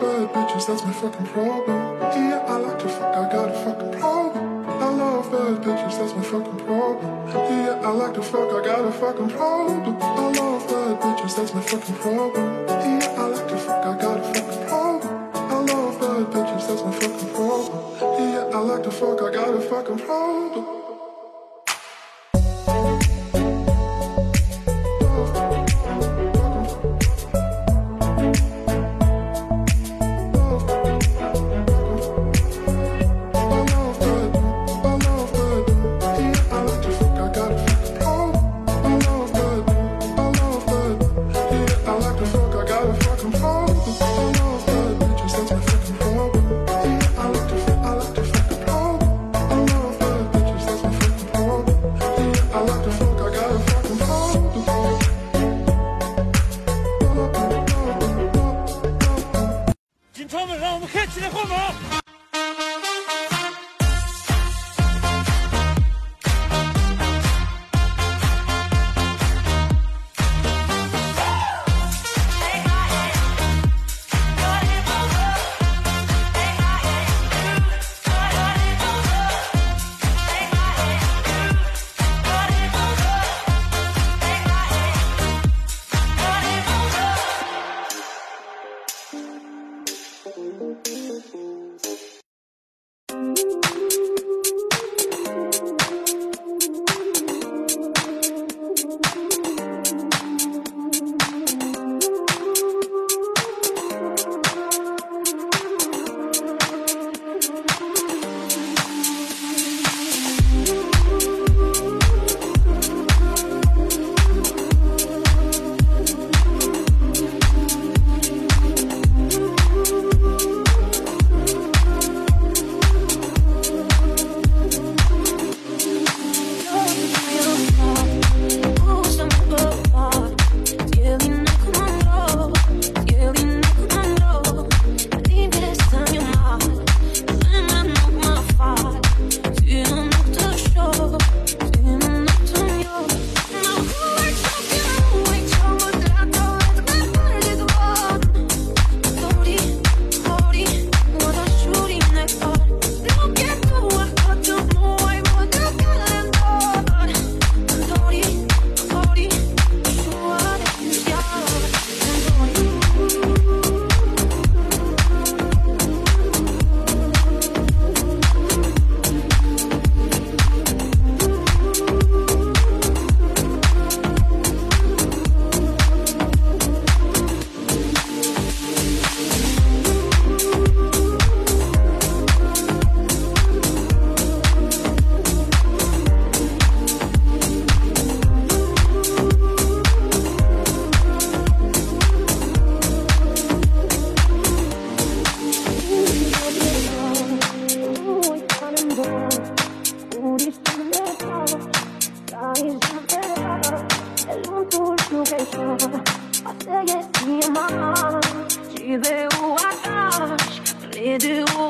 bad bitches, that's my fucking problem. Yeah, I like to fuck, I got a fucking problem. I love bad bitches, that's my fucking problem. Yeah, I like to fuck, I got a fucking problem. I love bad bitches, that's my fucking problem. Yeah, I like to fuck, I got a fucking problem. I love bad bitches, that's my fucking problem. Yeah, I like to fuck, I got a fucking problem. 让我们开启的后门。Na chłopców, gdzie mój lata